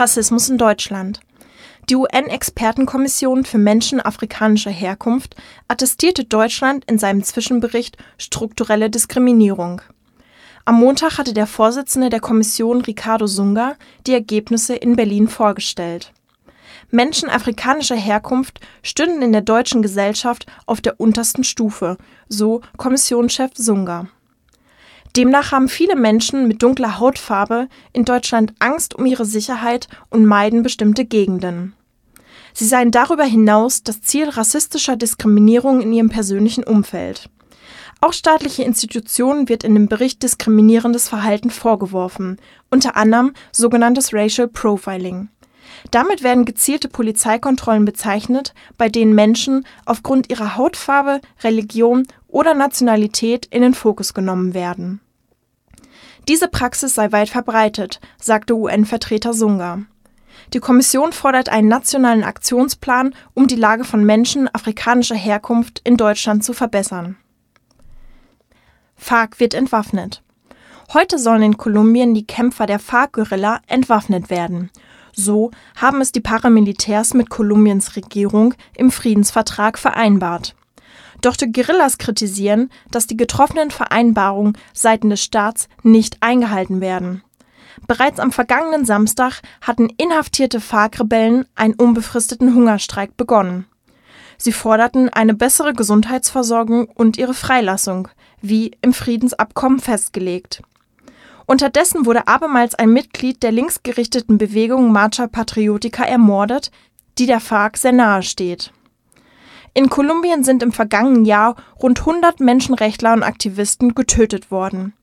Rassismus in Deutschland. Die UN-Expertenkommission für Menschen afrikanischer Herkunft attestierte Deutschland in seinem Zwischenbericht strukturelle Diskriminierung. Am Montag hatte der Vorsitzende der Kommission Ricardo Sunga die Ergebnisse in Berlin vorgestellt. Menschen afrikanischer Herkunft stünden in der deutschen Gesellschaft auf der untersten Stufe, so Kommissionschef Sunga. Demnach haben viele Menschen mit dunkler Hautfarbe in Deutschland Angst um ihre Sicherheit und meiden bestimmte Gegenden. Sie seien darüber hinaus das Ziel rassistischer Diskriminierung in ihrem persönlichen Umfeld. Auch staatliche Institutionen wird in dem Bericht diskriminierendes Verhalten vorgeworfen, unter anderem sogenanntes Racial Profiling. Damit werden gezielte Polizeikontrollen bezeichnet, bei denen Menschen aufgrund ihrer Hautfarbe, Religion oder Nationalität in den Fokus genommen werden. Diese Praxis sei weit verbreitet, sagte UN-Vertreter Sunga. Die Kommission fordert einen nationalen Aktionsplan, um die Lage von Menschen afrikanischer Herkunft in Deutschland zu verbessern. FARC wird entwaffnet. Heute sollen in Kolumbien die Kämpfer der FARC-Guerilla entwaffnet werden. So haben es die Paramilitärs mit Kolumbiens Regierung im Friedensvertrag vereinbart. Doch die Guerillas kritisieren, dass die getroffenen Vereinbarungen seitens des Staats nicht eingehalten werden. Bereits am vergangenen Samstag hatten inhaftierte FARC-Rebellen einen unbefristeten Hungerstreik begonnen. Sie forderten eine bessere Gesundheitsversorgung und ihre Freilassung, wie im Friedensabkommen festgelegt. Unterdessen wurde abermals ein Mitglied der linksgerichteten Bewegung Marcha Patriotica ermordet, die der FARC sehr nahe steht. In Kolumbien sind im vergangenen Jahr rund 100 Menschenrechtler und Aktivisten getötet worden.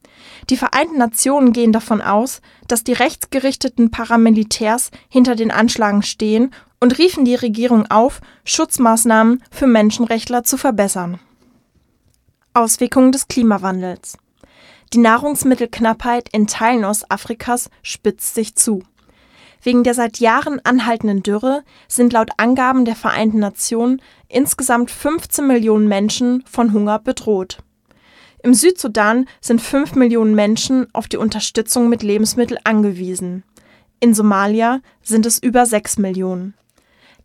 Die Vereinten Nationen gehen davon aus, dass die rechtsgerichteten Paramilitärs hinter den Anschlagen stehen und riefen die Regierung auf, Schutzmaßnahmen für Menschenrechtler zu verbessern. Auswirkungen des Klimawandels. Die Nahrungsmittelknappheit in Teilen Ostafrikas spitzt sich zu. Wegen der seit Jahren anhaltenden Dürre sind laut Angaben der Vereinten Nationen insgesamt 15 Millionen Menschen von Hunger bedroht. Im Südsudan sind 5 Millionen Menschen auf die Unterstützung mit Lebensmitteln angewiesen. In Somalia sind es über 6 Millionen.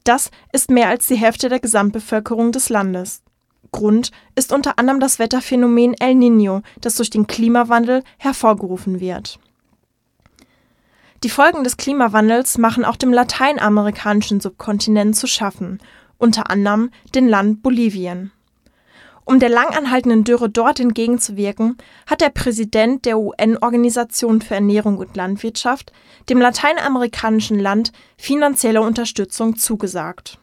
Das ist mehr als die Hälfte der Gesamtbevölkerung des Landes. Grund ist unter anderem das Wetterphänomen El Niño, das durch den Klimawandel hervorgerufen wird. Die Folgen des Klimawandels machen auch dem lateinamerikanischen Subkontinent zu schaffen, unter anderem dem Land Bolivien. Um der langanhaltenden Dürre dort entgegenzuwirken, hat der Präsident der UN-Organisation für Ernährung und Landwirtschaft dem lateinamerikanischen Land finanzielle Unterstützung zugesagt.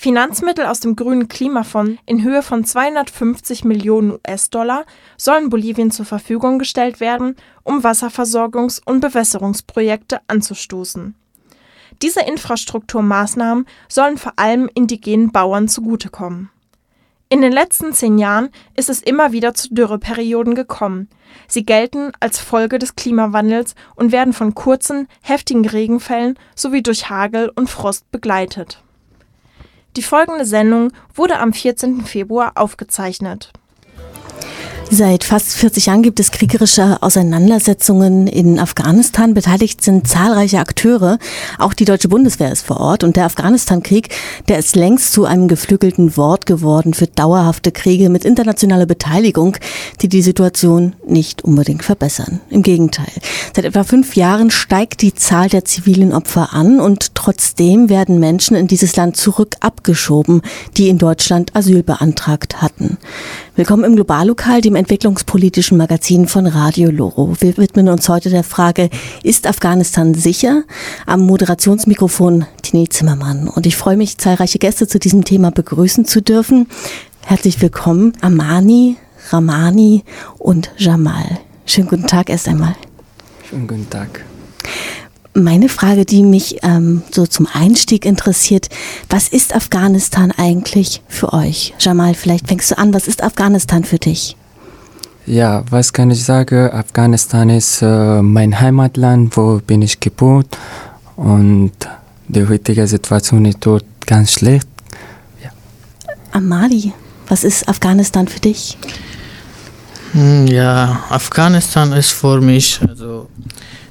Finanzmittel aus dem grünen Klimafonds in Höhe von 250 Millionen US-Dollar sollen Bolivien zur Verfügung gestellt werden, um Wasserversorgungs- und Bewässerungsprojekte anzustoßen. Diese Infrastrukturmaßnahmen sollen vor allem indigenen Bauern zugutekommen. In den letzten zehn Jahren ist es immer wieder zu Dürreperioden gekommen. Sie gelten als Folge des Klimawandels und werden von kurzen, heftigen Regenfällen sowie durch Hagel und Frost begleitet. Die folgende Sendung wurde am 14. Februar aufgezeichnet. Seit fast 40 Jahren gibt es kriegerische Auseinandersetzungen in Afghanistan. Beteiligt sind zahlreiche Akteure. Auch die deutsche Bundeswehr ist vor Ort. Und der Afghanistan-Krieg, der ist längst zu einem geflügelten Wort geworden für dauerhafte Kriege mit internationaler Beteiligung, die die Situation nicht unbedingt verbessern. Im Gegenteil. Seit etwa fünf Jahren steigt die Zahl der zivilen Opfer an und trotzdem werden Menschen in dieses Land zurück abgeschoben, die in Deutschland Asyl beantragt hatten. Willkommen im Globallokal, dem entwicklungspolitischen Magazin von Radio Loro. Wir widmen uns heute der Frage, ist Afghanistan sicher? Am Moderationsmikrofon Tini Zimmermann. Und ich freue mich, zahlreiche Gäste zu diesem Thema begrüßen zu dürfen. Herzlich willkommen, Amani, Ramani und Jamal. Schönen guten Tag erst einmal. Schönen guten Tag. Meine Frage, die mich ähm, so zum Einstieg interessiert, was ist Afghanistan eigentlich für euch? Jamal, vielleicht fängst du an, was ist Afghanistan für dich? Ja, was kann ich sagen? Afghanistan ist äh, mein Heimatland, wo bin ich geboren und die heutige Situation ist dort ganz schlecht. Ja. Amali, was ist Afghanistan für dich? Hm, ja, Afghanistan ist für mich, also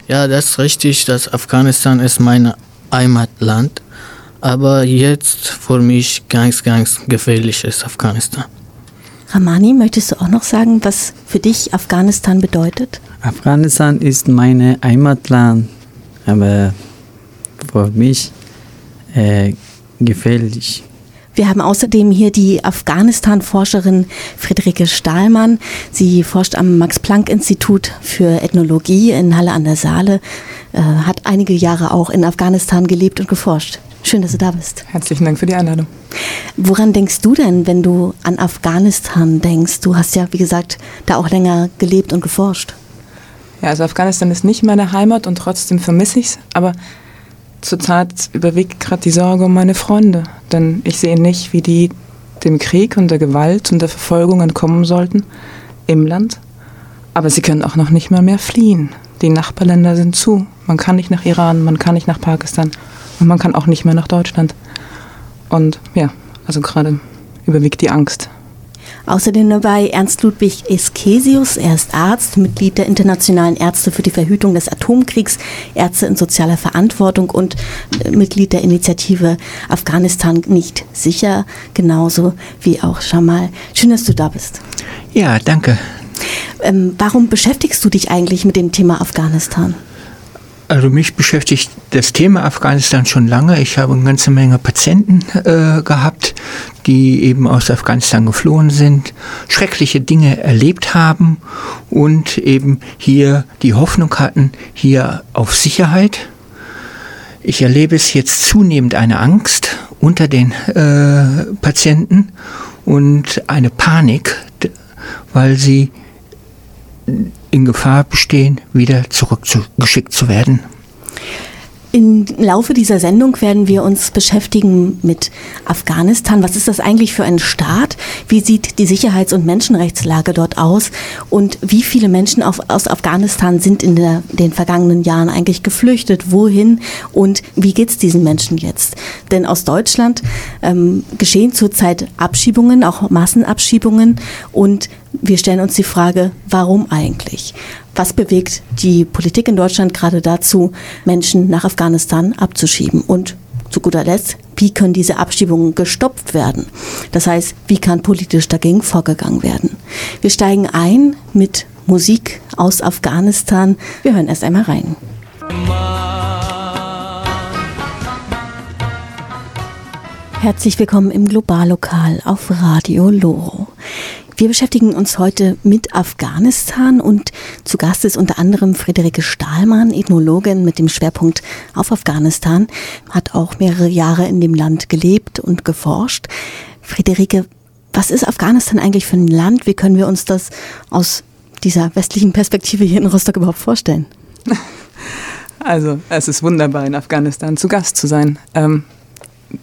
ja, das ist richtig, dass Afghanistan ist mein Heimatland, aber jetzt für mich ganz, ganz gefährlich ist Afghanistan. Ramani, möchtest du auch noch sagen, was für dich Afghanistan bedeutet? Afghanistan ist mein Heimatland, aber für mich äh, gefährlich. Wir haben außerdem hier die Afghanistan-Forscherin Friederike Stahlmann. Sie forscht am Max-Planck-Institut für Ethnologie in Halle an der Saale, äh, hat einige Jahre auch in Afghanistan gelebt und geforscht. Schön, dass du da bist. Herzlichen Dank für die Einladung. Woran denkst du denn, wenn du an Afghanistan denkst? Du hast ja, wie gesagt, da auch länger gelebt und geforscht. Ja, also Afghanistan ist nicht meine Heimat und trotzdem vermisse ich es. Aber zurzeit überwiegt gerade die Sorge um meine Freunde, denn ich sehe nicht, wie die dem Krieg und der Gewalt und der Verfolgung entkommen sollten im Land. Aber sie können auch noch nicht mal mehr fliehen. Die Nachbarländer sind zu. Man kann nicht nach Iran, man kann nicht nach Pakistan und man kann auch nicht mehr nach Deutschland. Und ja, also gerade überwiegt die Angst. Außerdem dabei Ernst Ludwig Eskesius. Er ist Arzt, Mitglied der Internationalen Ärzte für die Verhütung des Atomkriegs, Ärzte in sozialer Verantwortung und äh, Mitglied der Initiative Afghanistan nicht sicher, genauso wie auch Jamal. Schön, dass du da bist. Ja, danke. Ähm, warum beschäftigst du dich eigentlich mit dem Thema Afghanistan? Also mich beschäftigt das Thema Afghanistan schon lange. Ich habe eine ganze Menge Patienten äh, gehabt, die eben aus Afghanistan geflohen sind, schreckliche Dinge erlebt haben und eben hier die Hoffnung hatten, hier auf Sicherheit. Ich erlebe es jetzt zunehmend eine Angst unter den äh, Patienten und eine Panik, weil sie in Gefahr bestehen, wieder zurückgeschickt zu werden. Im Laufe dieser Sendung werden wir uns beschäftigen mit Afghanistan. Was ist das eigentlich für ein Staat? Wie sieht die Sicherheits- und Menschenrechtslage dort aus? Und wie viele Menschen auf, aus Afghanistan sind in der, den vergangenen Jahren eigentlich geflüchtet? Wohin? Und wie geht es diesen Menschen jetzt? Denn aus Deutschland ähm, geschehen zurzeit Abschiebungen, auch Massenabschiebungen. Und wir stellen uns die Frage, warum eigentlich? Was bewegt die Politik in Deutschland gerade dazu, Menschen nach Afghanistan abzuschieben? Und zu guter Letzt, wie können diese Abschiebungen gestoppt werden? Das heißt, wie kann politisch dagegen vorgegangen werden? Wir steigen ein mit Musik aus Afghanistan. Wir hören erst einmal rein. Herzlich willkommen im Globallokal auf Radio Loro. Wir beschäftigen uns heute mit Afghanistan und zu Gast ist unter anderem Friederike Stahlmann, Ethnologin mit dem Schwerpunkt auf Afghanistan, hat auch mehrere Jahre in dem Land gelebt und geforscht. Friederike, was ist Afghanistan eigentlich für ein Land? Wie können wir uns das aus dieser westlichen Perspektive hier in Rostock überhaupt vorstellen? Also, es ist wunderbar, in Afghanistan zu Gast zu sein. Ähm,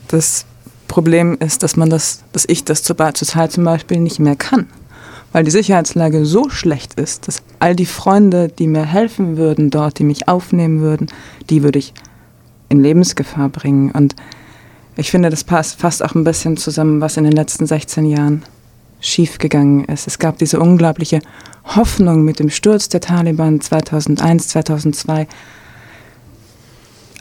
das Problem ist, dass man das, dass ich das zurzeit zum Beispiel nicht mehr kann. Weil die Sicherheitslage so schlecht ist, dass all die Freunde, die mir helfen würden dort, die mich aufnehmen würden, die würde ich in Lebensgefahr bringen. Und ich finde, das passt fast auch ein bisschen zusammen, was in den letzten 16 Jahren schiefgegangen ist. Es gab diese unglaubliche Hoffnung mit dem Sturz der Taliban 2001, 2002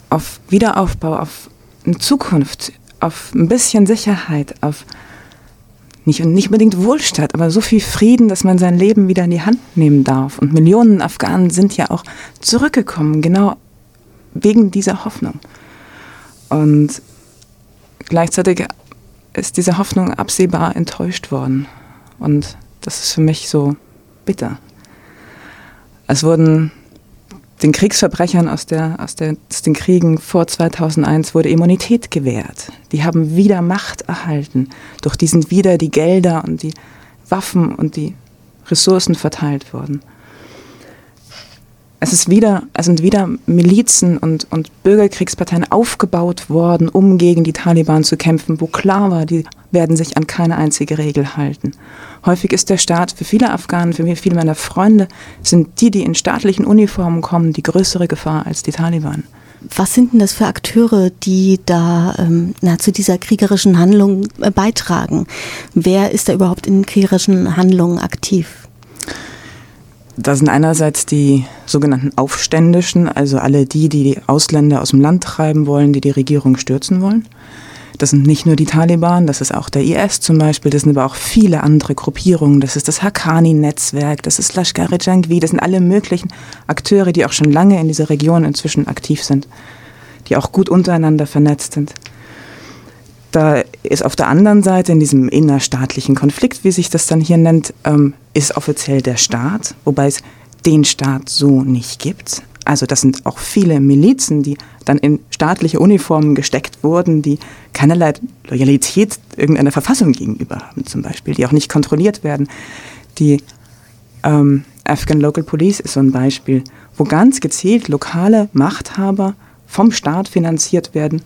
auf Wiederaufbau, auf eine Zukunft, auf ein bisschen Sicherheit, auf nicht, nicht unbedingt Wohlstand, aber so viel Frieden, dass man sein Leben wieder in die Hand nehmen darf. Und Millionen Afghanen sind ja auch zurückgekommen, genau wegen dieser Hoffnung. Und gleichzeitig ist diese Hoffnung absehbar enttäuscht worden. Und das ist für mich so bitter. Es wurden den Kriegsverbrechern aus, der, aus, der, aus den Kriegen vor 2001 wurde Immunität gewährt. Die haben wieder Macht erhalten. Durch die sind wieder die Gelder und die Waffen und die Ressourcen verteilt worden. Es, ist wieder, es sind wieder Milizen und, und Bürgerkriegsparteien aufgebaut worden, um gegen die Taliban zu kämpfen, wo klar war, die werden sich an keine einzige Regel halten. Häufig ist der Staat für viele Afghanen, für viele meiner Freunde, sind die, die in staatlichen Uniformen kommen, die größere Gefahr als die Taliban. Was sind denn das für Akteure, die da ähm, na, zu dieser kriegerischen Handlung äh, beitragen? Wer ist da überhaupt in kriegerischen Handlungen aktiv? Da sind einerseits die sogenannten Aufständischen, also alle die, die die Ausländer aus dem Land treiben wollen, die die Regierung stürzen wollen. Das sind nicht nur die Taliban, das ist auch der IS zum Beispiel, das sind aber auch viele andere Gruppierungen. Das ist das Haqqani-Netzwerk, das ist Lashkar-e-Jangvi, das sind alle möglichen Akteure, die auch schon lange in dieser Region inzwischen aktiv sind, die auch gut untereinander vernetzt sind. Da ist auf der anderen Seite in diesem innerstaatlichen Konflikt, wie sich das dann hier nennt, ähm, ist offiziell der Staat, wobei es den Staat so nicht gibt. Also das sind auch viele Milizen, die dann in staatliche Uniformen gesteckt wurden, die keinerlei Loyalität irgendeiner Verfassung gegenüber haben zum Beispiel, die auch nicht kontrolliert werden. Die ähm, Afghan Local Police ist so ein Beispiel, wo ganz gezielt lokale Machthaber vom Staat finanziert werden,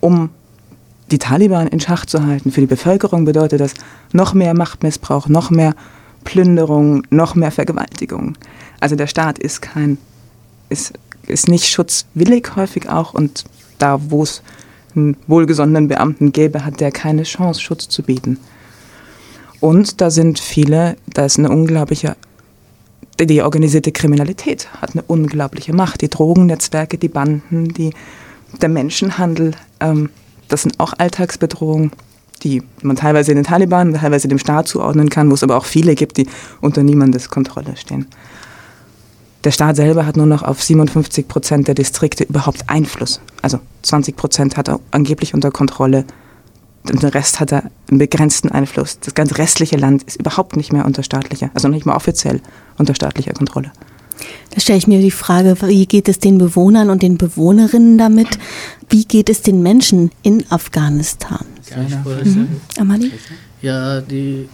um die Taliban in Schach zu halten. Für die Bevölkerung bedeutet das noch mehr Machtmissbrauch, noch mehr Plünderung, noch mehr Vergewaltigung. Also der Staat ist kein ist, ist nicht schutzwillig häufig auch und da, wo es einen wohlgesonnenen Beamten gäbe, hat der keine Chance, Schutz zu bieten. Und da sind viele, da ist eine unglaubliche, die organisierte Kriminalität hat eine unglaubliche Macht. Die Drogennetzwerke, die Banden, die, der Menschenhandel, ähm, das sind auch Alltagsbedrohungen, die man teilweise den Taliban, teilweise dem Staat zuordnen kann, wo es aber auch viele gibt, die unter niemandes Kontrolle stehen. Der Staat selber hat nur noch auf 57 Prozent der Distrikte überhaupt Einfluss. Also 20 Prozent hat er angeblich unter Kontrolle. Den Rest hat er einen begrenzten Einfluss. Das ganze restliche Land ist überhaupt nicht mehr unter staatlicher, also nicht mal offiziell unter staatlicher Kontrolle. Da stelle ich mir die Frage, wie geht es den Bewohnern und den Bewohnerinnen damit? Wie geht es den Menschen in Afghanistan? Mhm. Amali? Ja, die,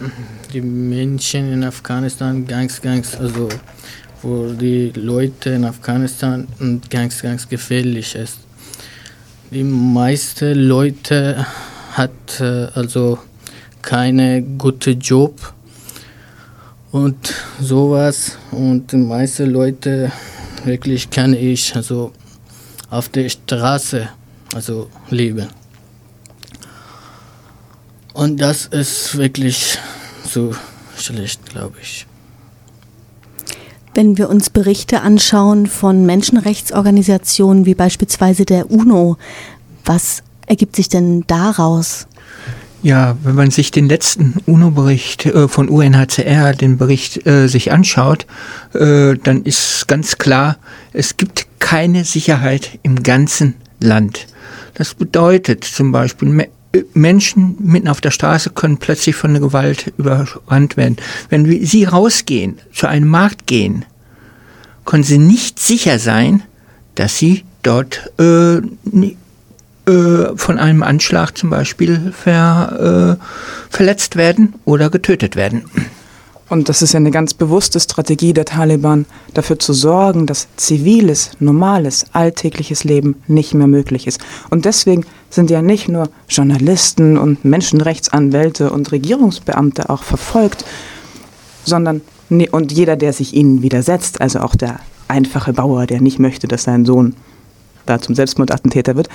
die Menschen in Afghanistan ganz, ganz, also für die Leute in Afghanistan ganz, ganz gefährlich ist. Die meisten Leute hat äh, also keine gute Job und sowas und die meisten Leute wirklich kann ich also auf der Straße also leben. Und das ist wirklich so schlecht, glaube ich. Wenn wir uns Berichte anschauen von Menschenrechtsorganisationen wie beispielsweise der UNO, was ergibt sich denn daraus? Ja, wenn man sich den letzten UNO-Bericht äh, von UNHCR, den Bericht äh, sich anschaut, äh, dann ist ganz klar, es gibt keine Sicherheit im ganzen Land. Das bedeutet zum Beispiel, Menschen mitten auf der Straße können plötzlich von der Gewalt überrannt werden. Wenn sie rausgehen, zu einem Markt gehen, können sie nicht sicher sein, dass sie dort äh, äh, von einem Anschlag zum Beispiel ver, äh, verletzt werden oder getötet werden. Und das ist ja eine ganz bewusste Strategie der Taliban, dafür zu sorgen, dass ziviles, normales, alltägliches Leben nicht mehr möglich ist. Und deswegen sind ja nicht nur Journalisten und Menschenrechtsanwälte und Regierungsbeamte auch verfolgt, sondern und jeder, der sich ihnen widersetzt, also auch der einfache Bauer, der nicht möchte, dass sein Sohn da zum Selbstmordattentäter wird,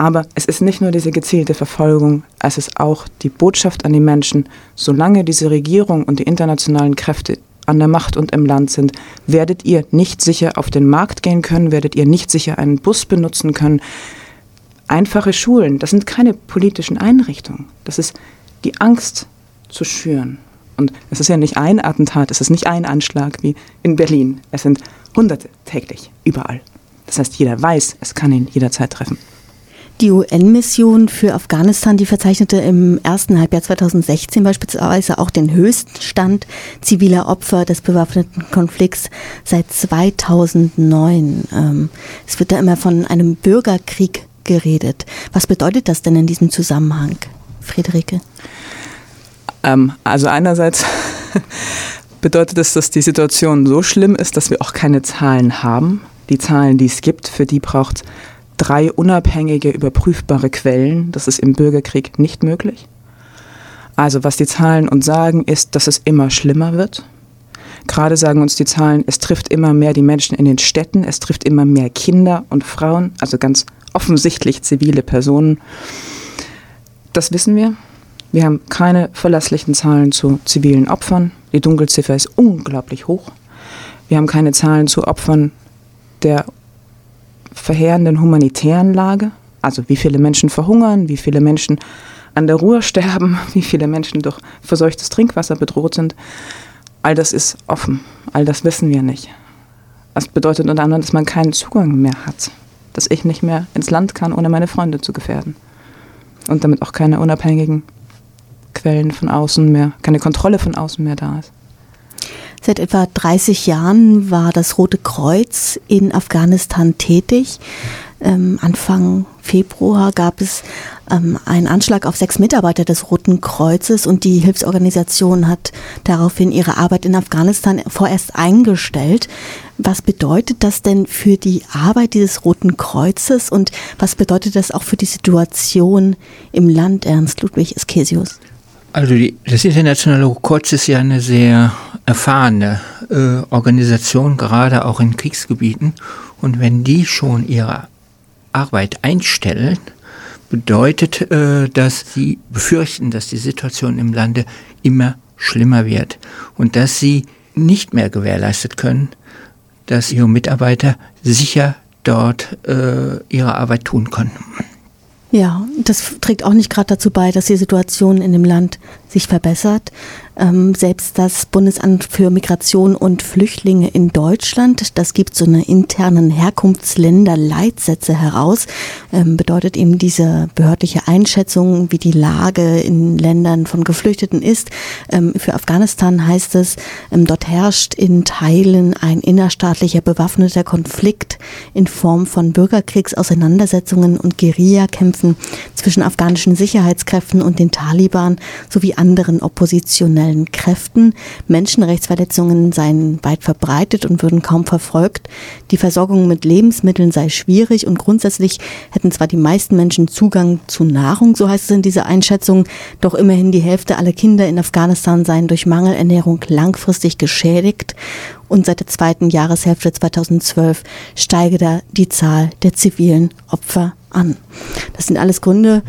aber es ist nicht nur diese gezielte Verfolgung, es ist auch die Botschaft an die Menschen, solange diese Regierung und die internationalen Kräfte an der Macht und im Land sind, werdet ihr nicht sicher auf den Markt gehen können, werdet ihr nicht sicher einen Bus benutzen können. Einfache Schulen, das sind keine politischen Einrichtungen. Das ist die Angst zu schüren. Und es ist ja nicht ein Attentat, es ist nicht ein Anschlag wie in Berlin. Es sind Hunderte täglich, überall. Das heißt, jeder weiß, es kann ihn jederzeit treffen. Die UN-Mission für Afghanistan, die verzeichnete im ersten Halbjahr 2016 beispielsweise auch den höchsten Stand ziviler Opfer des bewaffneten Konflikts seit 2009. Ähm, es wird da immer von einem Bürgerkrieg geredet. Was bedeutet das denn in diesem Zusammenhang, Friederike? Ähm, also einerseits bedeutet es, dass die Situation so schlimm ist, dass wir auch keine Zahlen haben. Die Zahlen, die es gibt, für die braucht drei unabhängige, überprüfbare Quellen. Das ist im Bürgerkrieg nicht möglich. Also was die Zahlen uns sagen, ist, dass es immer schlimmer wird. Gerade sagen uns die Zahlen, es trifft immer mehr die Menschen in den Städten, es trifft immer mehr Kinder und Frauen, also ganz offensichtlich zivile Personen. Das wissen wir. Wir haben keine verlässlichen Zahlen zu zivilen Opfern. Die Dunkelziffer ist unglaublich hoch. Wir haben keine Zahlen zu Opfern der verheerenden humanitären Lage. Also wie viele Menschen verhungern, wie viele Menschen an der Ruhr sterben, wie viele Menschen durch verseuchtes Trinkwasser bedroht sind. All das ist offen. All das wissen wir nicht. Das bedeutet unter anderem, dass man keinen Zugang mehr hat. Dass ich nicht mehr ins Land kann, ohne meine Freunde zu gefährden. Und damit auch keine unabhängigen Quellen von außen mehr, keine Kontrolle von außen mehr da ist. Seit etwa 30 Jahren war das Rote Kreuz in Afghanistan tätig. Ähm, Anfang Februar gab es ähm, einen Anschlag auf sechs Mitarbeiter des Roten Kreuzes und die Hilfsorganisation hat daraufhin ihre Arbeit in Afghanistan vorerst eingestellt. Was bedeutet das denn für die Arbeit dieses Roten Kreuzes und was bedeutet das auch für die Situation im Land, Ernst Ludwig Eskesius? Also die, das Internationale Rote Kreuz ist ja eine sehr erfahrene äh, Organisation, gerade auch in Kriegsgebieten. Und wenn die schon ihre Arbeit einstellen, bedeutet, äh, dass sie befürchten, dass die Situation im Lande immer schlimmer wird und dass sie nicht mehr gewährleistet können, dass ihre Mitarbeiter sicher dort äh, ihre Arbeit tun können. Ja, das trägt auch nicht gerade dazu bei, dass die Situation in dem Land sich verbessert. Ähm, selbst das Bundesamt für Migration und Flüchtlinge in Deutschland, das gibt so eine internen Herkunftsländerleitsätze heraus, ähm, bedeutet eben diese behördliche Einschätzung, wie die Lage in Ländern von Geflüchteten ist. Ähm, für Afghanistan heißt es, ähm, dort herrscht in Teilen ein innerstaatlicher bewaffneter Konflikt in Form von Bürgerkriegsauseinandersetzungen und Guerillakämpfen zwischen afghanischen Sicherheitskräften und den Taliban sowie anderen oppositionellen Kräften. Menschenrechtsverletzungen seien weit verbreitet und würden kaum verfolgt. Die Versorgung mit Lebensmitteln sei schwierig und grundsätzlich hätten zwar die meisten Menschen Zugang zu Nahrung, so heißt es in dieser Einschätzung, doch immerhin die Hälfte aller Kinder in Afghanistan seien durch Mangelernährung langfristig geschädigt und seit der zweiten Jahreshälfte 2012 steige da die Zahl der zivilen Opfer an. Das sind alles Gründe,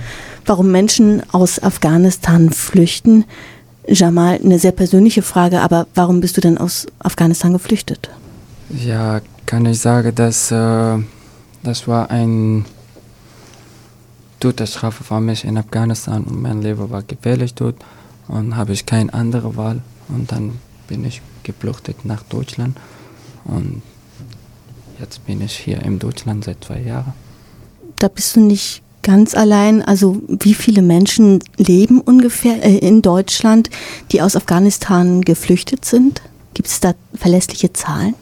warum Menschen aus Afghanistan flüchten. Jamal, eine sehr persönliche Frage, aber warum bist du denn aus Afghanistan geflüchtet? Ja, kann ich sagen, dass äh, das war ein Todesstrafe für mich in Afghanistan und mein Leben war gefährlich dort und habe ich keine andere Wahl und dann bin ich geflüchtet nach Deutschland und jetzt bin ich hier in Deutschland seit zwei Jahren. Da bist du nicht ganz allein. Also wie viele Menschen leben ungefähr äh, in Deutschland, die aus Afghanistan geflüchtet sind? Gibt es da verlässliche Zahlen?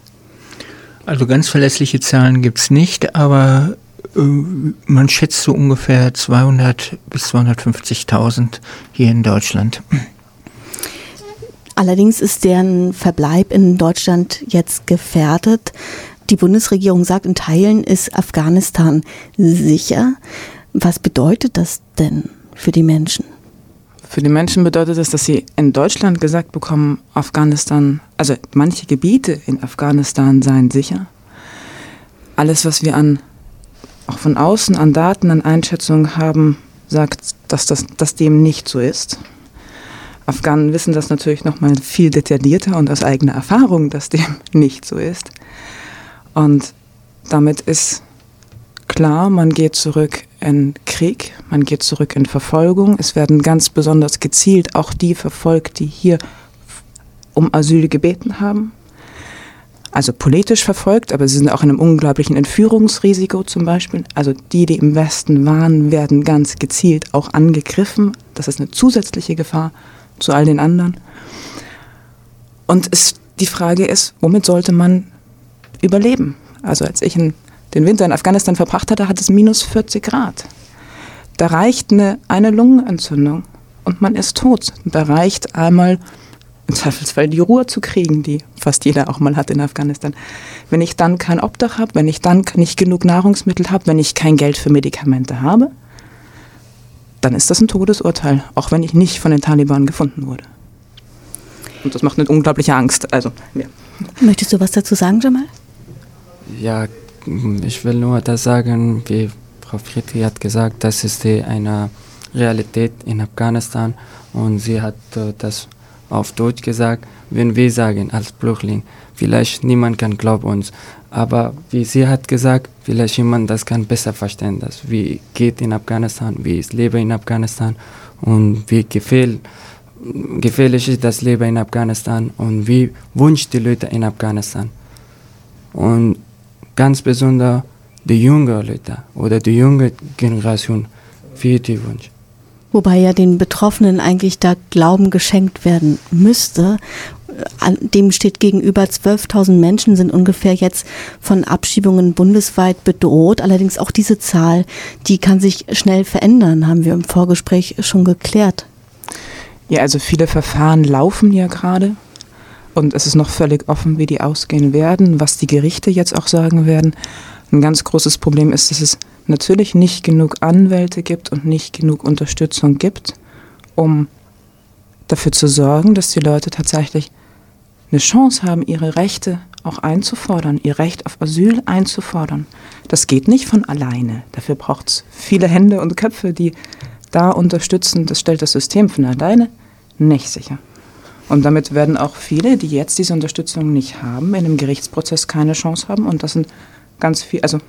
Also ganz verlässliche Zahlen gibt es nicht, aber äh, man schätzt so ungefähr 200 bis 250.000 hier in Deutschland. Allerdings ist deren Verbleib in Deutschland jetzt gefährdet. Die Bundesregierung sagt, in Teilen ist Afghanistan sicher. Was bedeutet das denn für die Menschen? Für die Menschen bedeutet es, dass sie in Deutschland gesagt bekommen, Afghanistan, also manche Gebiete in Afghanistan seien sicher. Alles, was wir an, auch von außen an Daten, an Einschätzungen haben, sagt, dass das dass dem nicht so ist. Afghanen wissen das natürlich noch mal viel detaillierter und aus eigener Erfahrung, dass dem nicht so ist. Und damit ist klar, man geht zurück in Krieg, man geht zurück in Verfolgung. Es werden ganz besonders gezielt auch die verfolgt, die hier um Asyl gebeten haben. Also politisch verfolgt, aber sie sind auch in einem unglaublichen Entführungsrisiko zum Beispiel. Also die, die im Westen waren, werden ganz gezielt auch angegriffen. Das ist eine zusätzliche Gefahr zu all den anderen. Und es, die Frage ist, womit sollte man überleben? Also als ich in den Winter in Afghanistan verbracht hatte, hat es minus 40 Grad. Da reicht eine, eine Lungenentzündung und man ist tot. Da reicht einmal im Zweifelsfall die Ruhe zu kriegen, die fast jeder auch mal hat in Afghanistan. Wenn ich dann kein Obdach habe, wenn ich dann nicht genug Nahrungsmittel habe, wenn ich kein Geld für Medikamente habe, dann ist das ein Todesurteil, auch wenn ich nicht von den Taliban gefunden wurde. Und das macht eine unglaubliche Angst. Also, ja. Möchtest du was dazu sagen, Jamal? Ja, ich will nur das sagen, wie Frau Friedrich hat gesagt, das ist die, eine Realität in Afghanistan. Und sie hat äh, das auf Deutsch gesagt, wenn wir sagen als Flüchtling, vielleicht niemand kann glauben uns, aber wie sie hat gesagt, vielleicht jemand das kann besser verstehen, das wie geht in Afghanistan, wie ist Leben in Afghanistan und wie gefährlich, gefährlich ist das Leben in Afghanistan und wie wünscht die Leute in Afghanistan. Und ganz besonders die jungen Leute oder die junge Generation, wie die Wunsch. Wobei ja den Betroffenen eigentlich da Glauben geschenkt werden müsste. Dem steht gegenüber 12.000 Menschen sind ungefähr jetzt von Abschiebungen bundesweit bedroht. Allerdings auch diese Zahl, die kann sich schnell verändern, haben wir im Vorgespräch schon geklärt. Ja, also viele Verfahren laufen ja gerade und es ist noch völlig offen, wie die ausgehen werden, was die Gerichte jetzt auch sagen werden. Ein ganz großes Problem ist, dass es natürlich nicht genug Anwälte gibt und nicht genug Unterstützung gibt, um dafür zu sorgen, dass die Leute tatsächlich eine Chance haben, ihre Rechte auch einzufordern, ihr Recht auf Asyl einzufordern. Das geht nicht von alleine. Dafür braucht es viele Hände und Köpfe, die da unterstützen. Das stellt das System von alleine nicht sicher. Und damit werden auch viele, die jetzt diese Unterstützung nicht haben, in einem Gerichtsprozess keine Chance haben. Und das sind ganz viele, also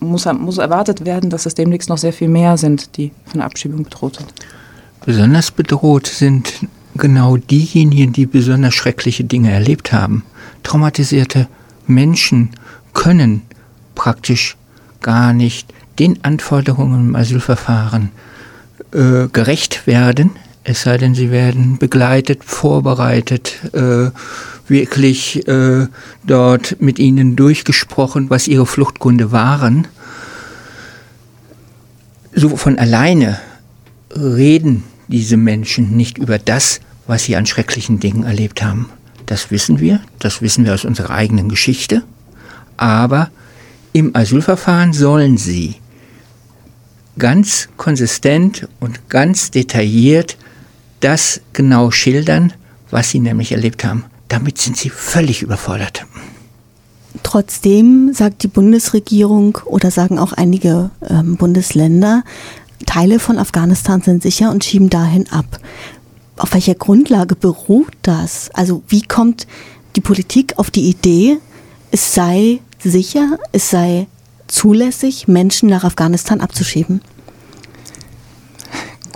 muss, muss erwartet werden, dass es demnächst noch sehr viel mehr sind, die von der Abschiebung bedroht sind. Besonders bedroht sind genau diejenigen, die besonders schreckliche Dinge erlebt haben. Traumatisierte Menschen können praktisch gar nicht den Anforderungen im Asylverfahren äh, gerecht werden, es sei denn, sie werden begleitet, vorbereitet, äh, wirklich äh, dort mit ihnen durchgesprochen, was ihre Fluchtgründe waren. So von alleine reden diese Menschen nicht über das, was sie an schrecklichen Dingen erlebt haben. Das wissen wir, das wissen wir aus unserer eigenen Geschichte. Aber im Asylverfahren sollen sie ganz konsistent und ganz detailliert das genau schildern, was sie nämlich erlebt haben. Damit sind sie völlig überfordert. Trotzdem sagt die Bundesregierung oder sagen auch einige ähm, Bundesländer, Teile von Afghanistan sind sicher und schieben dahin ab. Auf welcher Grundlage beruht das? Also wie kommt die Politik auf die Idee, es sei sicher, es sei zulässig, Menschen nach Afghanistan abzuschieben?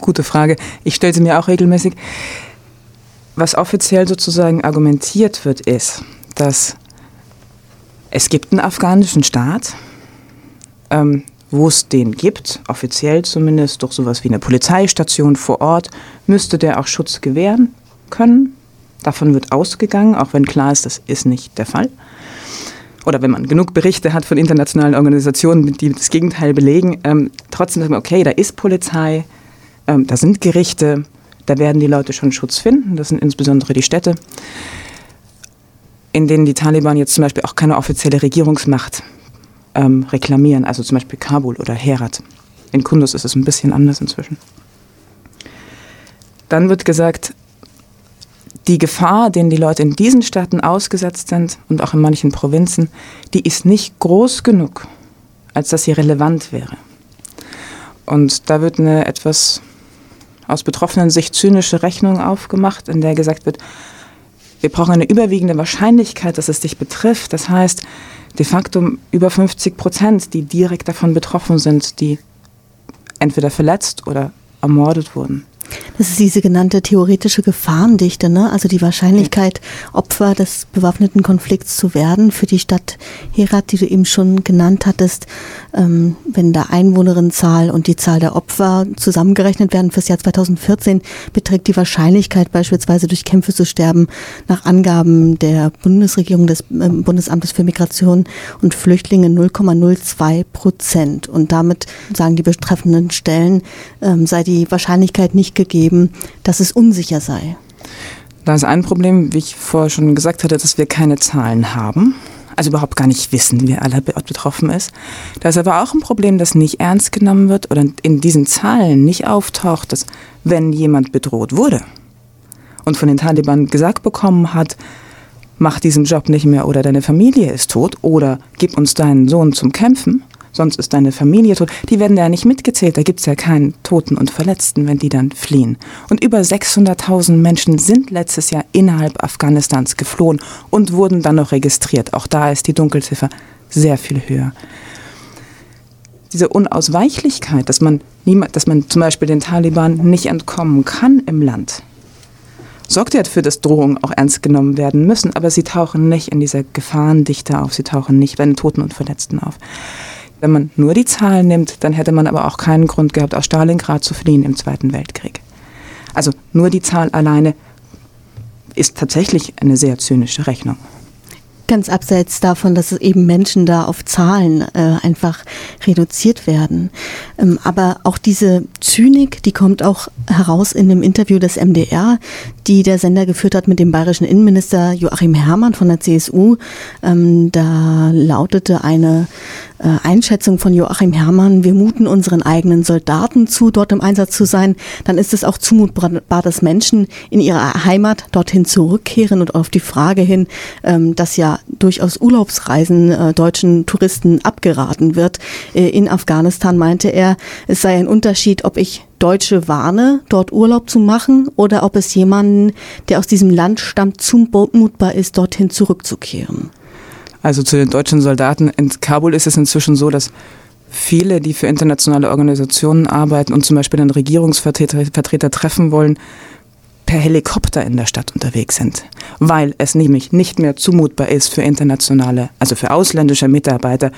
Gute Frage. Ich stelle sie mir auch regelmäßig. Was offiziell sozusagen argumentiert wird, ist, dass es gibt einen afghanischen Staat, ähm, wo es den gibt, offiziell zumindest durch sowas wie eine Polizeistation vor Ort, müsste der auch Schutz gewähren können. Davon wird ausgegangen, auch wenn klar ist, das ist nicht der Fall. Oder wenn man genug Berichte hat von internationalen Organisationen, die das Gegenteil belegen, ähm, trotzdem sagt man, okay, da ist Polizei, ähm, da sind Gerichte, da werden die Leute schon Schutz finden. Das sind insbesondere die Städte, in denen die Taliban jetzt zum Beispiel auch keine offizielle Regierungsmacht ähm, reklamieren, also zum Beispiel Kabul oder Herat. In Kunduz ist es ein bisschen anders inzwischen. Dann wird gesagt, die Gefahr, denen die Leute in diesen Städten ausgesetzt sind und auch in manchen Provinzen, die ist nicht groß genug, als dass sie relevant wäre. Und da wird eine etwas aus betroffenen Sicht zynische Rechnung aufgemacht, in der gesagt wird, wir brauchen eine überwiegende Wahrscheinlichkeit, dass es dich betrifft. Das heißt, de facto über 50 Prozent, die direkt davon betroffen sind, die entweder verletzt oder ermordet wurden. Das ist diese genannte theoretische Gefahrendichte, ne? also die Wahrscheinlichkeit, Opfer des bewaffneten Konflikts zu werden für die Stadt Herat, die du eben schon genannt hattest, ähm, wenn da Einwohnerinnenzahl und die Zahl der Opfer zusammengerechnet werden fürs Jahr 2014, beträgt die Wahrscheinlichkeit beispielsweise durch Kämpfe zu sterben nach Angaben der Bundesregierung des äh, Bundesamtes für Migration und Flüchtlinge 0,02 Prozent. Und damit sagen die betreffenden Stellen, ähm, sei die Wahrscheinlichkeit nicht gegeben, dass es unsicher sei. Da ist ein Problem, wie ich vorher schon gesagt hatte, dass wir keine Zahlen haben. Also überhaupt gar nicht wissen, wer aller betroffen ist. Da ist aber auch ein Problem, das nicht ernst genommen wird oder in diesen Zahlen nicht auftaucht, dass wenn jemand bedroht wurde und von den Taliban gesagt bekommen hat, mach diesen Job nicht mehr oder deine Familie ist tot oder gib uns deinen Sohn zum Kämpfen, sonst ist deine Familie tot. Die werden ja nicht mitgezählt, da gibt es ja keinen Toten und Verletzten, wenn die dann fliehen. Und über 600.000 Menschen sind letztes Jahr innerhalb Afghanistans geflohen und wurden dann noch registriert. Auch da ist die Dunkelziffer sehr viel höher. Diese Unausweichlichkeit, dass man, niemand, dass man zum Beispiel den Taliban nicht entkommen kann im Land, sorgt ja dafür, dass Drohungen auch ernst genommen werden müssen, aber sie tauchen nicht in dieser Gefahrendichte auf, sie tauchen nicht bei den Toten und Verletzten auf. Wenn man nur die Zahlen nimmt, dann hätte man aber auch keinen Grund gehabt, aus Stalingrad zu fliehen im Zweiten Weltkrieg. Also nur die Zahl alleine ist tatsächlich eine sehr zynische Rechnung. Ganz abseits davon, dass es eben Menschen da auf Zahlen äh, einfach reduziert werden. Ähm, aber auch diese Zynik, die kommt auch heraus in dem Interview des MDR, die der Sender geführt hat mit dem bayerischen Innenminister Joachim Herrmann von der CSU. Ähm, da lautete eine Einschätzung von Joachim Herrmann, wir muten unseren eigenen Soldaten zu, dort im Einsatz zu sein, dann ist es auch zumutbar, dass Menschen in ihre Heimat dorthin zurückkehren und auf die Frage hin, ähm, dass ja durchaus Urlaubsreisen äh, deutschen Touristen abgeraten wird. Äh, in Afghanistan meinte er, es sei ein Unterschied, ob ich Deutsche warne, dort Urlaub zu machen oder ob es jemanden, der aus diesem Land stammt, zumutbar ist, dorthin zurückzukehren. Also zu den deutschen Soldaten in Kabul ist es inzwischen so, dass viele, die für internationale Organisationen arbeiten und zum Beispiel einen Regierungsvertreter Vertreter treffen wollen, per Helikopter in der Stadt unterwegs sind, weil es nämlich nicht mehr zumutbar ist für internationale, also für ausländische Mitarbeiter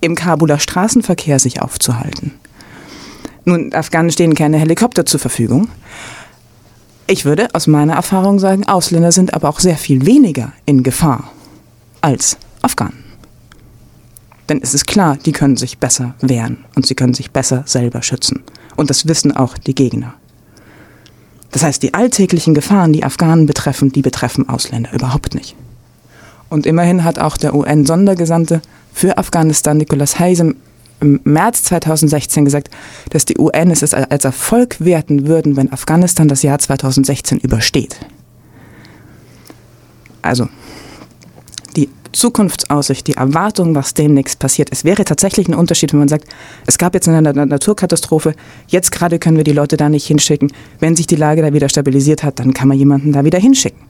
im Kabuler Straßenverkehr sich aufzuhalten. Nun, Afghanen stehen keine Helikopter zur Verfügung. Ich würde aus meiner Erfahrung sagen, Ausländer sind aber auch sehr viel weniger in Gefahr als Afghanen. Denn es ist klar, die können sich besser wehren und sie können sich besser selber schützen. Und das wissen auch die Gegner. Das heißt, die alltäglichen Gefahren, die Afghanen betreffen, die betreffen Ausländer überhaupt nicht. Und immerhin hat auch der UN-Sondergesandte für Afghanistan, Nicholas Hayes, im März 2016 gesagt, dass die UN es als Erfolg werten würden, wenn Afghanistan das Jahr 2016 übersteht. Also, Zukunftsaussicht, die Erwartung, was demnächst passiert. Es wäre tatsächlich ein Unterschied, wenn man sagt, es gab jetzt eine Naturkatastrophe, jetzt gerade können wir die Leute da nicht hinschicken. Wenn sich die Lage da wieder stabilisiert hat, dann kann man jemanden da wieder hinschicken.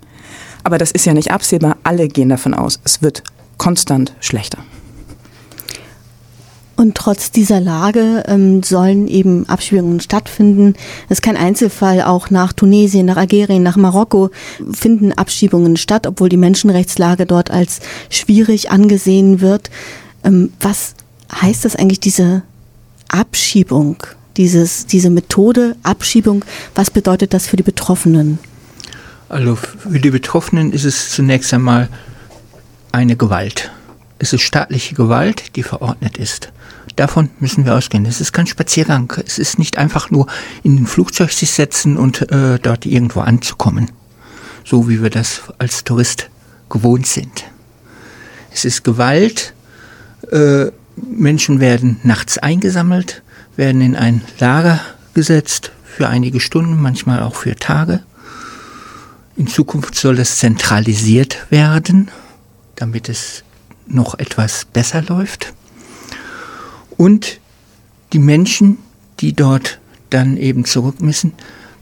Aber das ist ja nicht absehbar. Alle gehen davon aus, es wird konstant schlechter. Und trotz dieser Lage ähm, sollen eben Abschiebungen stattfinden. Es ist kein Einzelfall. Auch nach Tunesien, nach Algerien, nach Marokko finden Abschiebungen statt, obwohl die Menschenrechtslage dort als schwierig angesehen wird. Ähm, was heißt das eigentlich, diese Abschiebung, dieses, diese Methode Abschiebung? Was bedeutet das für die Betroffenen? Also für die Betroffenen ist es zunächst einmal eine Gewalt. Es ist staatliche Gewalt, die verordnet ist. Davon müssen wir ausgehen. Es ist kein Spaziergang. Es ist nicht einfach nur in ein Flugzeug sich setzen und äh, dort irgendwo anzukommen. So wie wir das als Tourist gewohnt sind. Es ist Gewalt. Äh, Menschen werden nachts eingesammelt, werden in ein Lager gesetzt für einige Stunden, manchmal auch für Tage. In Zukunft soll es zentralisiert werden, damit es noch etwas besser läuft. Und die Menschen, die dort dann eben zurück müssen,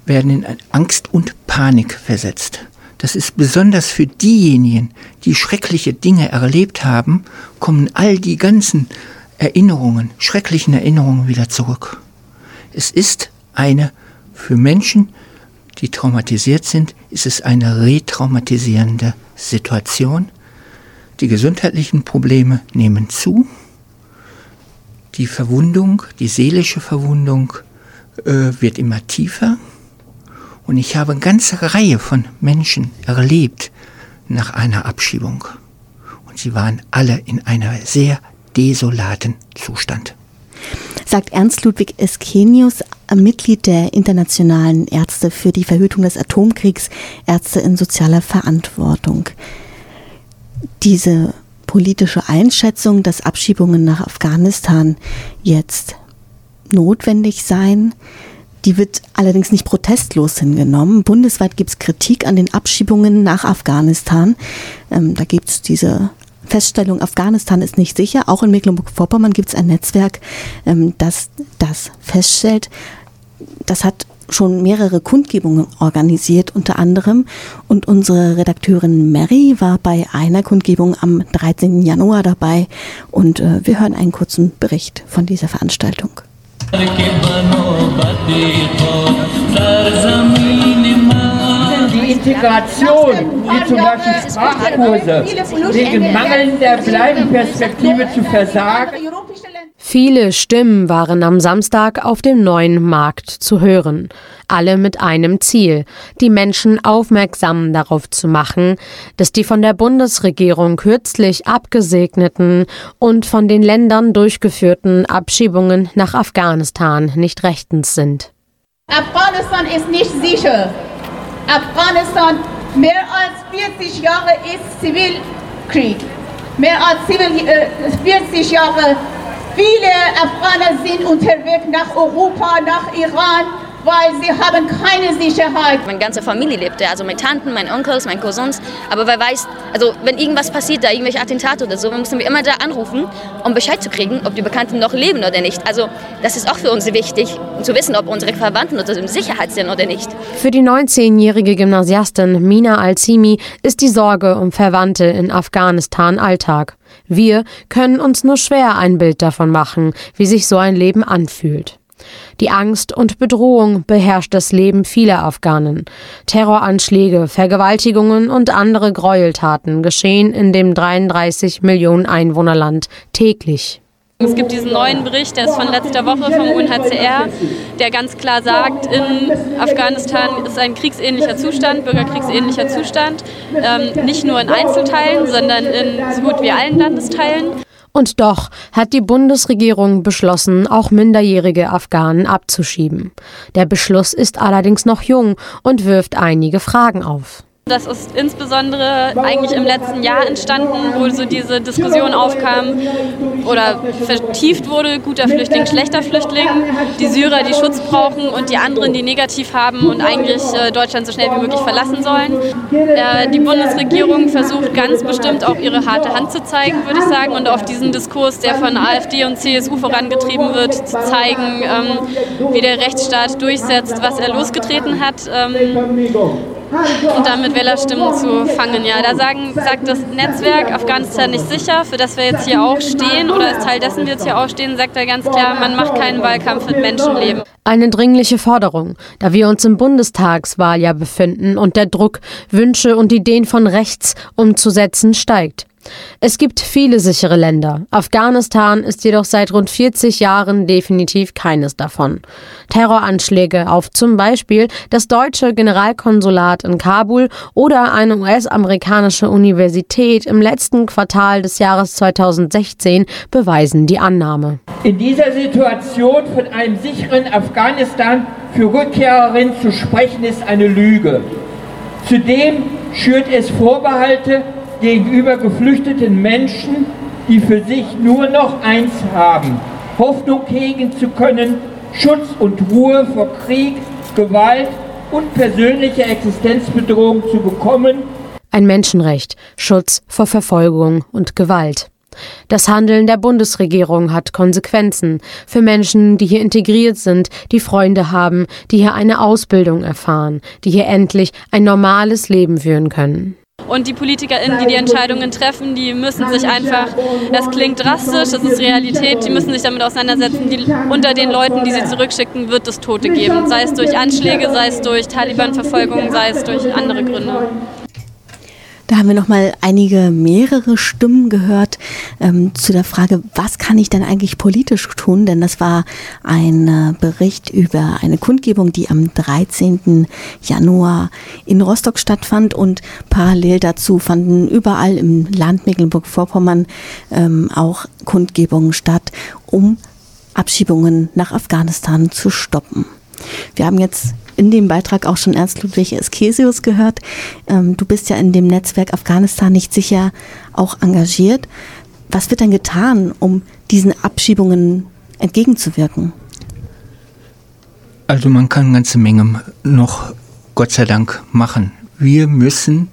werden in Angst und Panik versetzt. Das ist besonders für diejenigen, die schreckliche Dinge erlebt haben, kommen all die ganzen Erinnerungen, schrecklichen Erinnerungen wieder zurück. Es ist eine, für Menschen, die traumatisiert sind, ist es eine retraumatisierende Situation. Die gesundheitlichen Probleme nehmen zu die Verwundung, die seelische Verwundung äh, wird immer tiefer. Und ich habe eine ganze Reihe von Menschen erlebt nach einer Abschiebung. Und sie waren alle in einem sehr desolaten Zustand. sagt Ernst Ludwig Eskenius, Mitglied der Internationalen Ärzte für die Verhütung des Atomkriegs, Ärzte in sozialer Verantwortung. Diese politische Einschätzung, dass Abschiebungen nach Afghanistan jetzt notwendig seien, die wird allerdings nicht protestlos hingenommen. Bundesweit gibt es Kritik an den Abschiebungen nach Afghanistan. Ähm, da gibt es diese Feststellung, Afghanistan ist nicht sicher. Auch in Mecklenburg-Vorpommern gibt es ein Netzwerk, ähm, das das feststellt. Das hat schon mehrere Kundgebungen organisiert, unter anderem. Und unsere Redakteurin Mary war bei einer Kundgebung am 13. Januar dabei. Und äh, wir hören einen kurzen Bericht von dieser Veranstaltung. Die Integration, wie zum Beispiel Sprachkurse, wegen mangelnder Bleibenperspektive zu versagen. Viele Stimmen waren am Samstag auf dem neuen Markt zu hören, alle mit einem Ziel, die Menschen aufmerksam darauf zu machen, dass die von der Bundesregierung kürzlich abgesegneten und von den Ländern durchgeführten Abschiebungen nach Afghanistan nicht rechtens sind. Afghanistan ist nicht sicher. Afghanistan mehr als 40 Jahre ist Zivilkrieg. Mehr als 40 Jahre Viele Afghaner sind unterwegs nach Europa, nach Iran, weil sie haben keine Sicherheit. Meine ganze Familie lebt da, also meine Tanten, meine Onkels, meine Cousins. Aber wer weiß, also wenn irgendwas passiert, da irgendwelche Attentate oder so, müssen wir immer da anrufen, um Bescheid zu kriegen, ob die Bekannten noch leben oder nicht. Also das ist auch für uns wichtig, zu wissen, ob unsere Verwandten oder in Sicherheit sind oder nicht. Für die 19-jährige Gymnasiastin Mina Al-Simi ist die Sorge um Verwandte in Afghanistan Alltag. Wir können uns nur schwer ein Bild davon machen, wie sich so ein Leben anfühlt. Die Angst und Bedrohung beherrscht das Leben vieler Afghanen. Terroranschläge, Vergewaltigungen und andere Gräueltaten geschehen in dem 33 Millionen Einwohnerland täglich. Es gibt diesen neuen Bericht, der ist von letzter Woche vom UNHCR, der ganz klar sagt, in Afghanistan ist ein kriegsähnlicher Zustand, bürgerkriegsähnlicher Zustand, ähm, nicht nur in Einzelteilen, sondern in so gut wie allen Landesteilen. Und doch hat die Bundesregierung beschlossen, auch minderjährige Afghanen abzuschieben. Der Beschluss ist allerdings noch jung und wirft einige Fragen auf. Das ist insbesondere eigentlich im letzten Jahr entstanden, wo so diese Diskussion aufkam oder vertieft wurde, guter Flüchtling, schlechter Flüchtling, die Syrer, die Schutz brauchen und die anderen, die negativ haben und eigentlich äh, Deutschland so schnell wie möglich verlassen sollen. Äh, die Bundesregierung versucht ganz bestimmt auch ihre harte Hand zu zeigen, würde ich sagen, und auf diesen Diskurs, der von AfD und CSU vorangetrieben wird, zu zeigen, ähm, wie der Rechtsstaat durchsetzt, was er losgetreten hat. Und damit Wählerstimmen zu fangen. Ja, da sagen, sagt das Netzwerk Afghanistan nicht sicher, für das wir jetzt hier auch stehen oder als Teil dessen wir jetzt hier auch stehen, sagt er ganz klar, man macht keinen Wahlkampf mit Menschenleben. Eine dringliche Forderung, da wir uns im Bundestagswahljahr befinden und der Druck, Wünsche und Ideen von rechts umzusetzen steigt. Es gibt viele sichere Länder. Afghanistan ist jedoch seit rund 40 Jahren definitiv keines davon. Terroranschläge auf zum Beispiel das deutsche Generalkonsulat in Kabul oder eine US-amerikanische Universität im letzten Quartal des Jahres 2016 beweisen die Annahme. In dieser Situation von einem sicheren Afghanistan für Rückkehrerinnen zu sprechen, ist eine Lüge. Zudem schürt es Vorbehalte gegenüber geflüchteten Menschen, die für sich nur noch eins haben, Hoffnung hegen zu können, Schutz und Ruhe vor Krieg, Gewalt und persönlicher Existenzbedrohung zu bekommen. Ein Menschenrecht, Schutz vor Verfolgung und Gewalt. Das Handeln der Bundesregierung hat Konsequenzen für Menschen, die hier integriert sind, die Freunde haben, die hier eine Ausbildung erfahren, die hier endlich ein normales Leben führen können. Und die PolitikerInnen, die die Entscheidungen treffen, die müssen sich einfach, das klingt drastisch, das ist Realität, die müssen sich damit auseinandersetzen. Die, unter den Leuten, die sie zurückschicken, wird es Tote geben. Sei es durch Anschläge, sei es durch Taliban-Verfolgung, sei es durch andere Gründe. Da haben wir noch mal einige mehrere Stimmen gehört ähm, zu der Frage, was kann ich denn eigentlich politisch tun? Denn das war ein äh, Bericht über eine Kundgebung, die am 13. Januar in Rostock stattfand und parallel dazu fanden überall im Land Mecklenburg-Vorpommern ähm, auch Kundgebungen statt, um Abschiebungen nach Afghanistan zu stoppen. Wir haben jetzt in dem Beitrag auch schon Ernst Ludwig Eskesius gehört. Ähm, du bist ja in dem Netzwerk Afghanistan nicht sicher auch engagiert. Was wird denn getan, um diesen Abschiebungen entgegenzuwirken? Also man kann eine ganze Menge noch, Gott sei Dank, machen. Wir müssen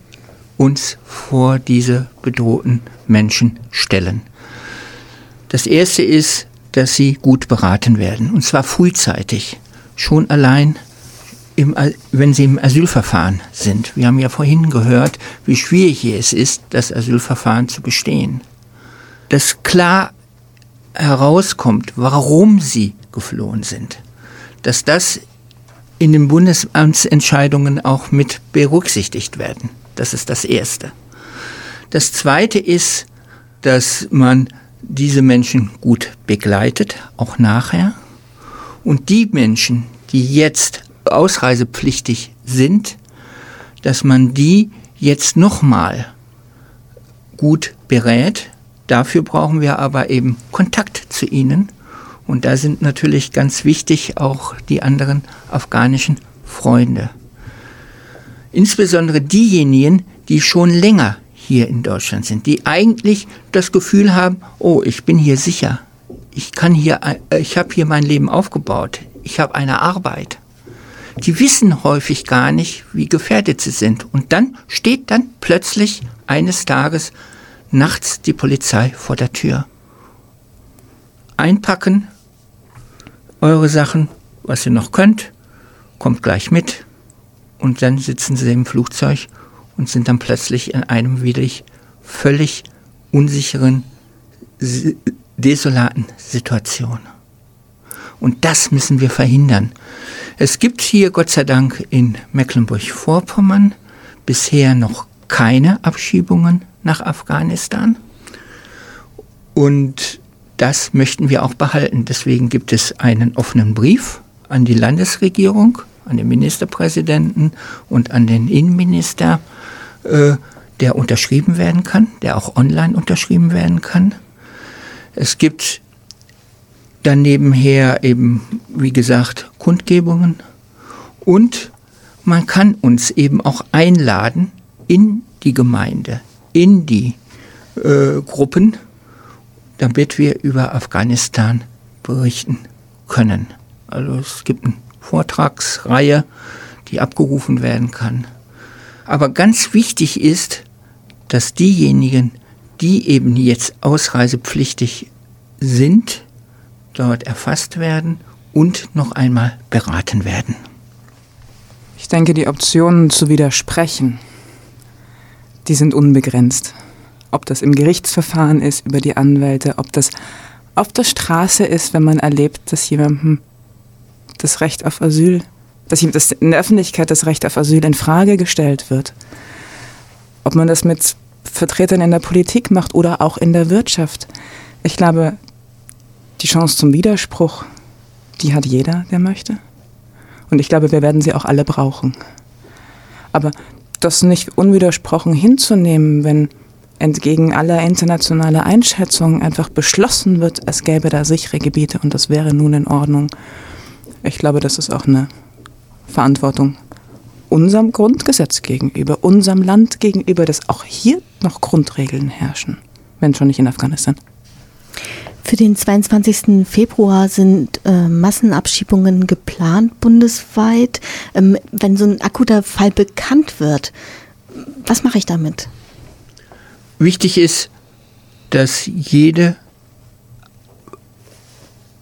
uns vor diese bedrohten Menschen stellen. Das Erste ist, dass sie gut beraten werden, und zwar frühzeitig, schon allein, im, wenn sie im Asylverfahren sind. Wir haben ja vorhin gehört, wie schwierig es ist, das Asylverfahren zu bestehen. Dass klar herauskommt, warum sie geflohen sind. Dass das in den Bundesamtsentscheidungen auch mit berücksichtigt werden. Das ist das Erste. Das Zweite ist, dass man diese Menschen gut begleitet, auch nachher. Und die Menschen, die jetzt ausreisepflichtig sind, dass man die jetzt nochmal gut berät. Dafür brauchen wir aber eben Kontakt zu ihnen. Und da sind natürlich ganz wichtig auch die anderen afghanischen Freunde. Insbesondere diejenigen, die schon länger hier in Deutschland sind, die eigentlich das Gefühl haben, oh, ich bin hier sicher. Ich kann hier, äh, ich habe hier mein Leben aufgebaut. Ich habe eine Arbeit. Die wissen häufig gar nicht, wie gefährdet sie sind. Und dann steht dann plötzlich eines Tages nachts die Polizei vor der Tür. Einpacken eure Sachen, was ihr noch könnt, kommt gleich mit. Und dann sitzen sie im Flugzeug und sind dann plötzlich in einem wirklich völlig unsicheren, desolaten Situation. Und das müssen wir verhindern. Es gibt hier Gott sei Dank in Mecklenburg-Vorpommern bisher noch keine Abschiebungen nach Afghanistan. Und das möchten wir auch behalten. Deswegen gibt es einen offenen Brief an die Landesregierung, an den Ministerpräsidenten und an den Innenminister äh, der unterschrieben werden kann, der auch online unterschrieben werden kann. Es gibt daneben her eben, wie gesagt, Kundgebungen und man kann uns eben auch einladen in die Gemeinde, in die äh, Gruppen, damit wir über Afghanistan berichten können. Also es gibt eine Vortragsreihe, die abgerufen werden kann. Aber ganz wichtig ist, dass diejenigen, die eben jetzt ausreisepflichtig sind, dort erfasst werden und noch einmal beraten werden. Ich denke, die Optionen zu widersprechen, die sind unbegrenzt. Ob das im Gerichtsverfahren ist, über die Anwälte, ob das auf der Straße ist, wenn man erlebt, dass jemandem das Recht auf Asyl dass in der Öffentlichkeit das Recht auf Asyl in Frage gestellt wird. Ob man das mit Vertretern in der Politik macht oder auch in der Wirtschaft. Ich glaube, die Chance zum Widerspruch, die hat jeder, der möchte. Und ich glaube, wir werden sie auch alle brauchen. Aber das nicht unwidersprochen hinzunehmen, wenn entgegen aller internationaler Einschätzungen einfach beschlossen wird, es gäbe da sichere Gebiete und das wäre nun in Ordnung. Ich glaube, das ist auch eine Verantwortung unserem Grundgesetz gegenüber, unserem Land gegenüber, dass auch hier noch Grundregeln herrschen, wenn schon nicht in Afghanistan. Für den 22. Februar sind äh, Massenabschiebungen geplant bundesweit. Ähm, wenn so ein akuter Fall bekannt wird, was mache ich damit? Wichtig ist, dass jede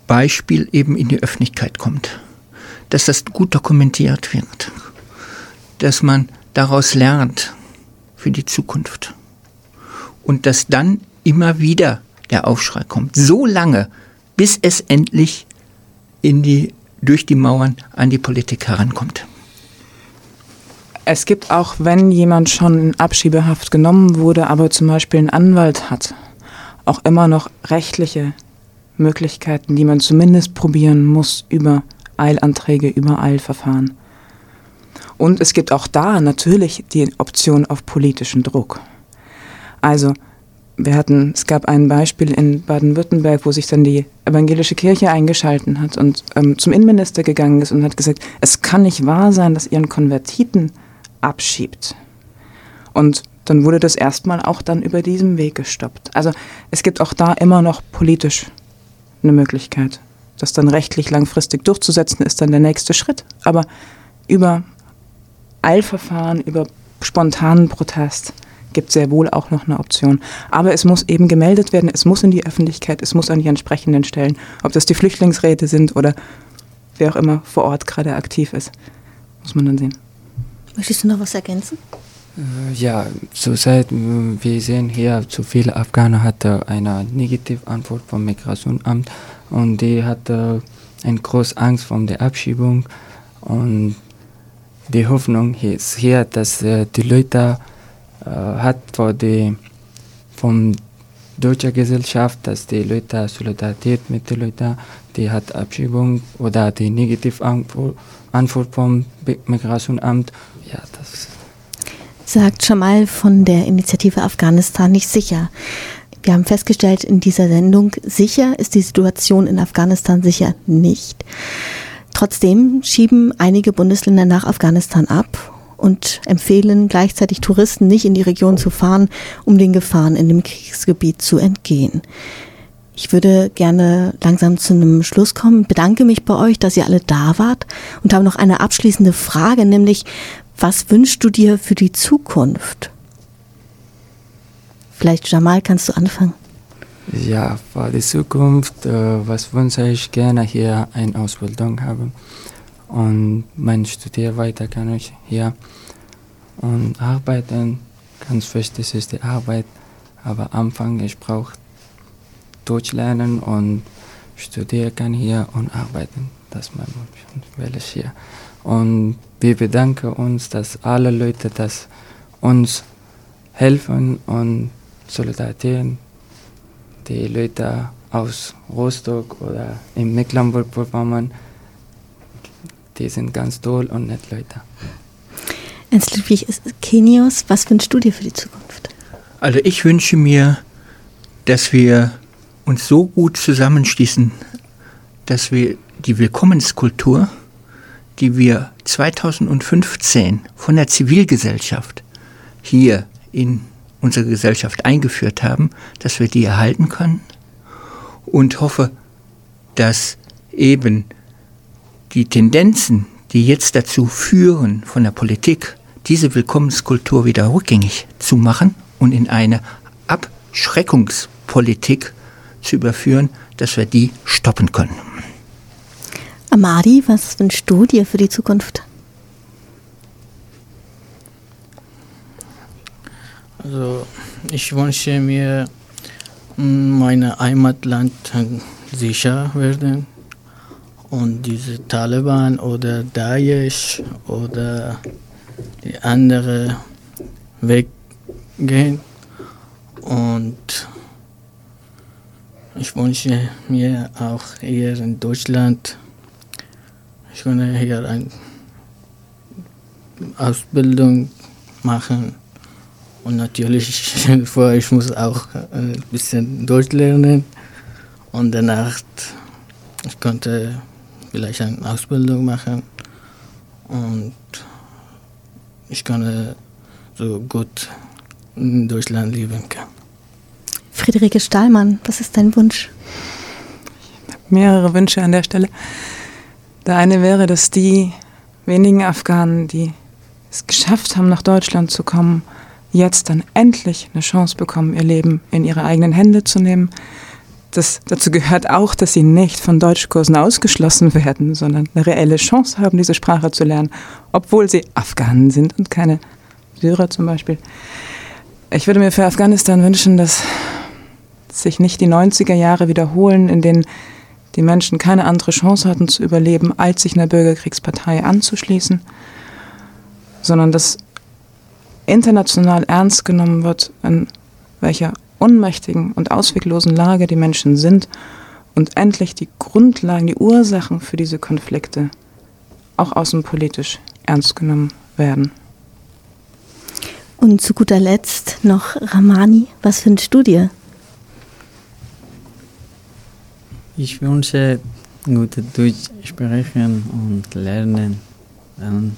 Beispiel eben in die Öffentlichkeit kommt dass das gut dokumentiert wird, dass man daraus lernt für die Zukunft und dass dann immer wieder der Aufschrei kommt, so lange, bis es endlich in die, durch die Mauern an die Politik herankommt. Es gibt auch, wenn jemand schon in Abschiebehaft genommen wurde, aber zum Beispiel einen Anwalt hat, auch immer noch rechtliche Möglichkeiten, die man zumindest probieren muss über Eilanträge über Eilverfahren. Und es gibt auch da natürlich die Option auf politischen Druck. Also, wir hatten, es gab ein Beispiel in Baden-Württemberg, wo sich dann die evangelische Kirche eingeschalten hat und ähm, zum Innenminister gegangen ist und hat gesagt, es kann nicht wahr sein, dass ihr einen Konvertiten abschiebt. Und dann wurde das erstmal auch dann über diesem Weg gestoppt. Also es gibt auch da immer noch politisch eine Möglichkeit. Das dann rechtlich langfristig durchzusetzen, ist dann der nächste Schritt. Aber über Eilverfahren, über spontanen Protest gibt sehr wohl auch noch eine Option. Aber es muss eben gemeldet werden, es muss in die Öffentlichkeit, es muss an die entsprechenden Stellen, ob das die Flüchtlingsräte sind oder wer auch immer vor Ort gerade aktiv ist, muss man dann sehen. Möchtest du noch was ergänzen? Äh, ja, zurzeit, wir sehen hier, zu viele Afghanen hatten eine Negativantwort vom Migrationsamt und die hatten eine große Angst vor der Abschiebung und die Hoffnung ist hier, dass äh, die Leute äh, hat vor die von deutscher Gesellschaft, dass die Leute Solidarität mit den Leuten, die hat Abschiebung oder die Negativantwort vom Migrationsamt. Ja, das sagt Jamal von der Initiative Afghanistan nicht sicher. Wir haben festgestellt in dieser Sendung, sicher ist die Situation in Afghanistan sicher nicht. Trotzdem schieben einige Bundesländer nach Afghanistan ab und empfehlen gleichzeitig Touristen nicht in die Region zu fahren, um den Gefahren in dem Kriegsgebiet zu entgehen. Ich würde gerne langsam zu einem Schluss kommen. Bedanke mich bei euch, dass ihr alle da wart und habe noch eine abschließende Frage, nämlich was wünschst du dir für die Zukunft? Vielleicht Jamal, kannst du anfangen? Ja, für die Zukunft, äh, was wünsche ich gerne hier eine Ausbildung haben und mein Studier weiter kann ich hier und arbeiten. Ganz wichtig ist die Arbeit, aber Anfang ich brauche Deutsch lernen und studieren kann hier und arbeiten. Das ist mein Wunsch will ich hier. Und wir bedanken uns, dass alle Leute das uns helfen und solidarisieren. Die Leute aus Rostock oder in Mecklenburg-Vorpommern die sind ganz toll und nett Leute. Ernst Ludwig Kenios, was wünschst du dir für die Zukunft? Also ich wünsche mir, dass wir uns so gut zusammenschließen, dass wir die Willkommenskultur, die wir 2015 von der Zivilgesellschaft hier in unsere Gesellschaft eingeführt haben, dass wir die erhalten können und hoffe, dass eben die Tendenzen, die jetzt dazu führen von der Politik, diese Willkommenskultur wieder rückgängig zu machen und in eine Abschreckungspolitik zu überführen, dass wir die stoppen können. Amadi, was wünschst du dir für die Zukunft? Also ich wünsche mir, mein Heimatland sicher werden und diese Taliban oder Daesh oder die andere weggehen. Und ich wünsche mir auch hier in Deutschland, ich kann hier eine Ausbildung machen. Und natürlich, ich muss auch ein bisschen Deutsch lernen. Und danach, ich konnte vielleicht eine Ausbildung machen und ich kann so gut in Deutschland leben kann. Friederike Stahlmann, was ist dein Wunsch? Ich habe mehrere Wünsche an der Stelle. Der eine wäre, dass die wenigen Afghanen, die es geschafft haben, nach Deutschland zu kommen, jetzt dann endlich eine Chance bekommen, ihr Leben in ihre eigenen Hände zu nehmen, das, dazu gehört auch, dass sie nicht von Deutschkursen ausgeschlossen werden, sondern eine reelle Chance haben, diese Sprache zu lernen, obwohl sie Afghanen sind und keine Syrer zum Beispiel. Ich würde mir für Afghanistan wünschen, dass sich nicht die 90er Jahre wiederholen, in denen die Menschen keine andere Chance hatten zu überleben, als sich einer Bürgerkriegspartei anzuschließen, sondern dass international ernst genommen wird, in welcher unmächtigen und ausweglosen Lage die Menschen sind und endlich die Grundlagen, die Ursachen für diese Konflikte auch außenpolitisch ernst genommen werden. Und zu guter Letzt noch Ramani, was wünschst du dir? Ich wünsche gute Deutsch sprechen und lernen, dann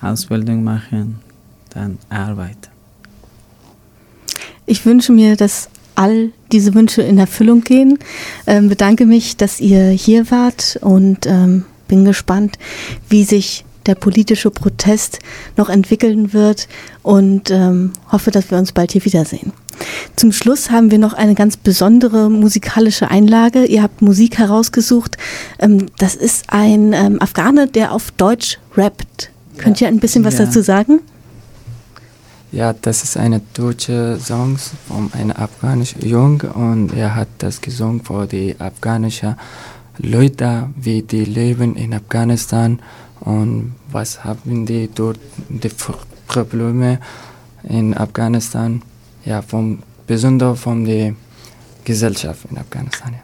Ausbildung machen, dann arbeiten. Ich wünsche mir, dass all diese Wünsche in Erfüllung gehen. Ähm, bedanke mich, dass ihr hier wart und ähm, bin gespannt, wie sich der politische Protest noch entwickeln wird und ähm, hoffe, dass wir uns bald hier wiedersehen. Zum Schluss haben wir noch eine ganz besondere musikalische Einlage. Ihr habt Musik herausgesucht. Ähm, das ist ein ähm, Afghane, der auf Deutsch rappt. Könnt ihr ein bisschen was Ja. dazu sagen? Ja, das ist eine deutsche Song von einem afghanischen Jungen und er hat das gesungen für die afghanischen Leute, wie die leben in Afghanistan und was haben die dort die Probleme in Afghanistan. Ja, vom, besonders von der Gesellschaft in Afghanistan. Ja.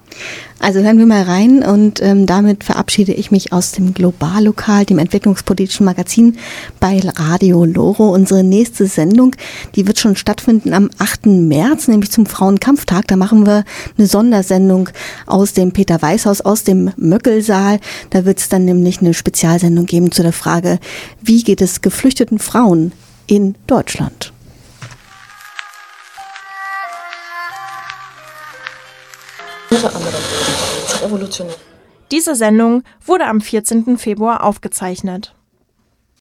Also hören wir mal rein und ähm, damit verabschiede ich mich aus dem Globallokal, dem entwicklungspolitischen Magazin bei Radio Loro. Unsere nächste Sendung, die wird schon stattfinden am 8. März, nämlich zum Frauenkampftag. Da machen wir eine Sondersendung aus dem Peter Weißhaus, aus dem Möckelsaal. Da wird es dann nämlich eine Spezialsendung geben zu der Frage, wie geht es geflüchteten Frauen in Deutschland? Diese Sendung wurde am 14. Februar aufgezeichnet.